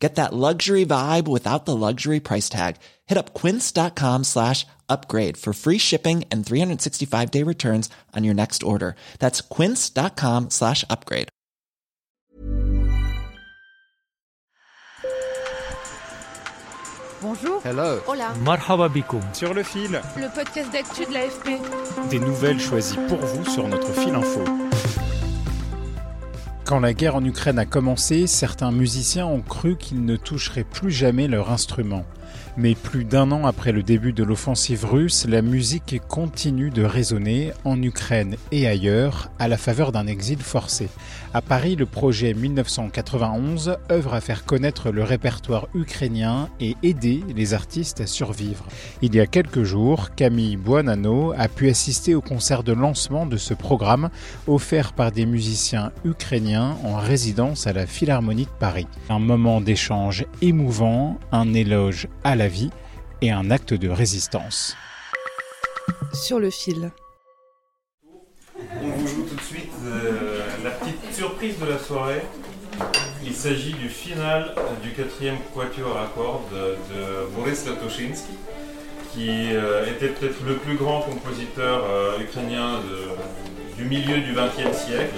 Get that luxury vibe without the luxury price tag. Hit up quince.com slash upgrade for free shipping and 365 day returns on your next order. That's quince.com slash upgrade. Bonjour. Hello. Hola. Marhaba bikoum. Sur le fil. Le podcast d'actu de l'AFP. Des nouvelles choisies pour vous sur notre fil info. Quand la guerre en Ukraine a commencé, certains musiciens ont cru qu'ils ne toucheraient plus jamais leur instrument. Mais plus d'un an après le début de l'offensive russe, la musique continue de résonner en Ukraine et ailleurs à la faveur d'un exil forcé. À Paris, le projet 1991 œuvre à faire connaître le répertoire ukrainien et aider les artistes à survivre. Il y a quelques jours, Camille Buonanno a pu assister au concert de lancement de ce programme offert par des musiciens ukrainiens en résidence à la Philharmonie de Paris. Un moment d'échange émouvant, un éloge à la vie et un acte de résistance. Sur le fil. On vous joue tout de suite euh, la petite surprise de la soirée. Il s'agit du final du quatrième quatuor à cordes de Boris Latoshinsky, qui euh, était peut-être le plus grand compositeur euh, ukrainien de- du milieu du XXe siècle.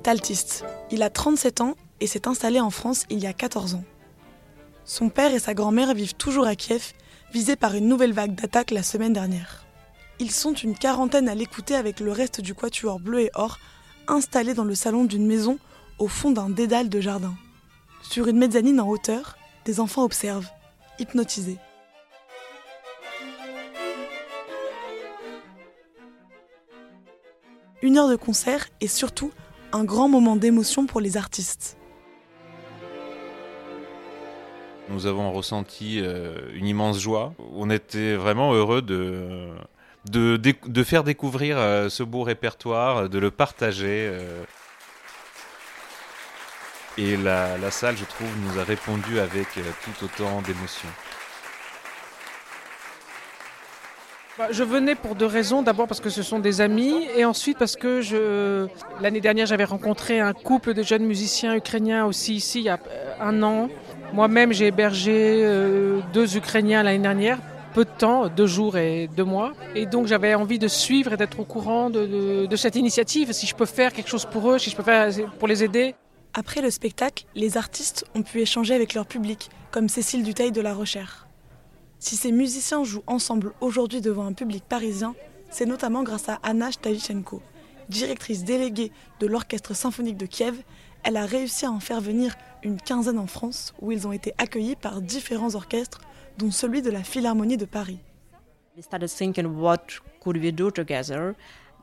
Est altiste. Il a 37 ans et s'est installé en France il y a 14 ans. Son père et sa grand-mère vivent toujours à Kiev, visés par une nouvelle vague d'attaques la semaine dernière. Ils sont une quarantaine à l'écouter avec le reste du quatuor bleu et or, installé dans le salon d'une maison au fond d'un dédale de jardin. Sur une mezzanine en hauteur, des enfants observent, hypnotisés. Une heure de concert et surtout un grand moment d'émotion pour les artistes. Nous avons ressenti euh, une immense joie. On était vraiment heureux de, faire découvrir euh, ce beau répertoire, de le partager. euh. Et la, salle, je trouve, nous a répondu avec tout autant d'émotion. Je venais pour deux raisons. D'abord parce que ce sont des amis et ensuite parce que l'année dernière j'avais rencontré un couple de jeunes musiciens ukrainiens aussi ici il y a euh, un an. Moi-même j'ai hébergé euh, deux Ukrainiens l'année dernière, peu de temps, deux jours et deux mois. Et donc j'avais envie de suivre et d'être au courant de, de- de cette initiative, si je peux faire quelque chose pour eux, si je peux faire pour les aider. Après le spectacle, les artistes ont pu échanger avec leur public, comme Cécile Duteil de La Rochère. Si ces musiciens jouent ensemble aujourd'hui devant un public parisien, c'est notamment grâce à Anna Stavichenko, directrice déléguée de l'Orchestre symphonique de Kiev. Elle a réussi à en faire venir une quinzaine en France, où ils ont été accueillis par différents orchestres, dont celui de la Philharmonie de Paris. We started thinking what could we do together.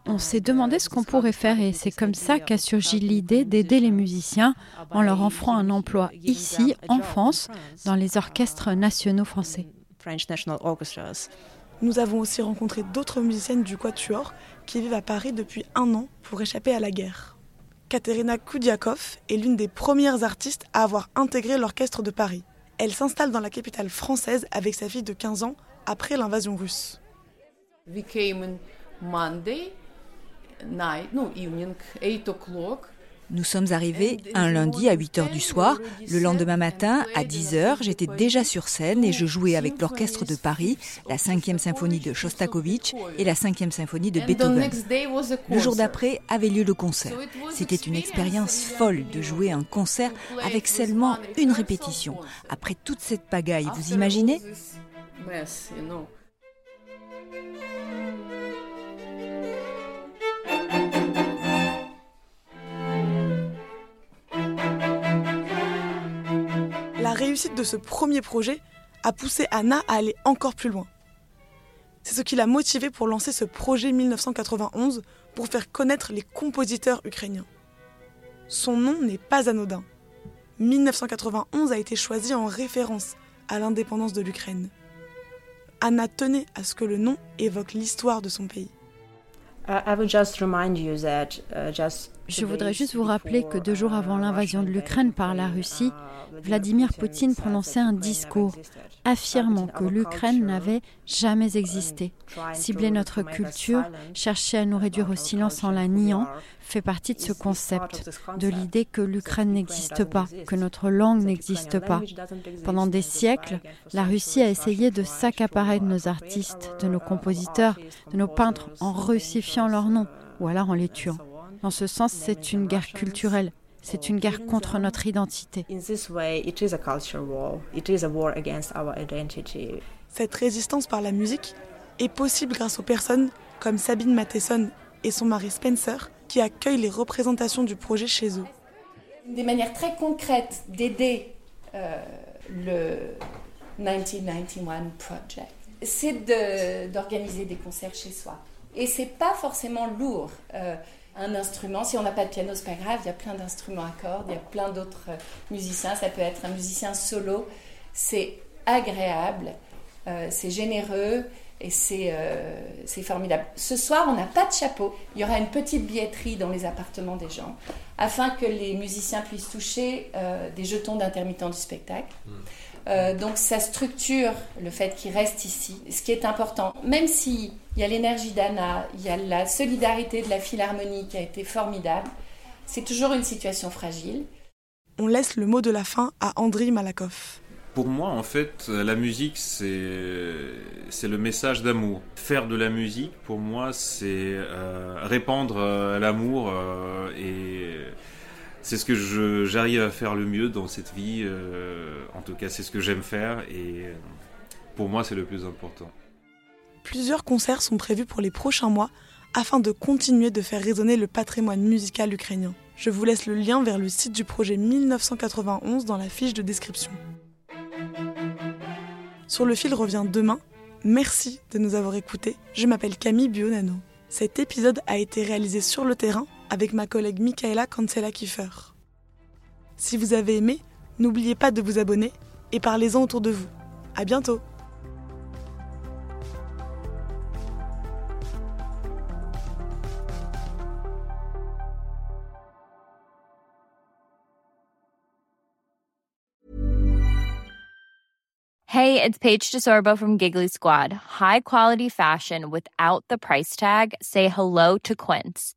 On s'est demandé ce qu'on pourrait faire et c'est comme ça qu'a surgi l'idée d'aider les musiciens en leur offrant un emploi ici, en France, dans les orchestres nationaux français. French National Orchestras. Nous avons aussi rencontré d'autres musiciennes du Quatuor qui vivent à Paris depuis un an pour échapper à la guerre. Katerina Koudiakov est l'une des premières artistes à avoir intégré l'orchestre de Paris. Elle s'installe dans la capitale française avec sa fille de 15 ans après l'invasion russe. We came on Monday night, no evening, 8 o'clock. Nous sommes arrivés un lundi à 8 heures du soir. Le lendemain matin, à 10 heures, j'étais déjà sur scène et je jouais avec l'orchestre de Paris, la 5e symphonie de Shostakovich et la 5e symphonie de Beethoven. Le jour d'après avait lieu le concert. C'était une expérience folle de jouer un concert avec seulement une répétition. Après toute cette pagaille, vous imaginez? La réussite de ce premier projet a poussé Anna à aller encore plus loin. C'est ce qui l'a motivé pour lancer ce projet 1991 pour faire connaître les compositeurs ukrainiens. Son nom n'est pas anodin. 1991 a été choisi en référence à l'indépendance de l'Ukraine. Anna tenait à ce que le nom évoque l'histoire de son pays. Je voudrais juste vous rappeler que deux jours avant l'invasion de l'Ukraine par la Russie, Vladimir Poutine prononçait un discours affirmant que l'Ukraine n'avait jamais existé. Cibler notre culture, chercher à nous réduire au silence en la niant, fait partie de ce concept, de l'idée que l'Ukraine n'existe pas, que notre langue n'existe pas. Pendant des siècles, la Russie a essayé de s'accaparer de nos artistes, de nos compositeurs, de nos peintres en russifiant leurs noms ou alors en les tuant. Dans ce sens, c'est une guerre culturelle. C'est une guerre contre notre identité. Cette résistance par la musique est possible grâce aux personnes comme Sabine Matheson et son mari Spencer qui accueillent les représentations du projet chez eux. Des manières très concrètes d'aider euh, le 1991 Project, c'est d'organiser des concerts chez soi. Et c'est pas forcément lourd. Euh, un instrument. Si on n'a pas de piano, c'est pas grave, il y a plein d'instruments à cordes, il y a plein d'autres euh, musiciens. Ça peut être un musicien solo. C'est agréable, euh, c'est généreux et euh, c'est formidable. Ce soir, on n'a pas de chapeau. Il y aura une petite billetterie dans les appartements des gens afin que les musiciens puissent toucher des jetons d'intermittents du spectacle. Hmm. Euh, donc ça structure le fait qu'il reste ici, ce qui est important. Même s'il y a l'énergie d'Anna, il y a la solidarité de la Philharmonie qui a été formidable, c'est toujours une situation fragile. On laisse le mot de la fin à Andriy Malakoff. Pour moi, en fait, la musique, c'est le message d'amour. Faire de la musique, pour moi, c'est euh, répandre euh, l'amour et c'est ce que j'arrive à faire le mieux dans cette vie. Euh, en tout cas, c'est ce que j'aime faire et euh, pour moi, c'est le plus important. Plusieurs concerts sont prévus pour les prochains mois afin de continuer de faire résonner le patrimoine musical ukrainien. Je vous laisse le lien vers le site du projet 1991 dans la fiche de description. Sur le fil revient demain. Merci de nous avoir écoutés. Je m'appelle Camille Bionano. Cet épisode a été réalisé sur le terrain avec ma collègue Michaela Cancela-Kiefer. Si vous avez aimé, n'oubliez pas de vous abonner et parlez-en autour de vous. À bientôt! Hey, it's Paige DeSorbo from Giggly Squad. High quality fashion without the price tag? Say hello to Quince.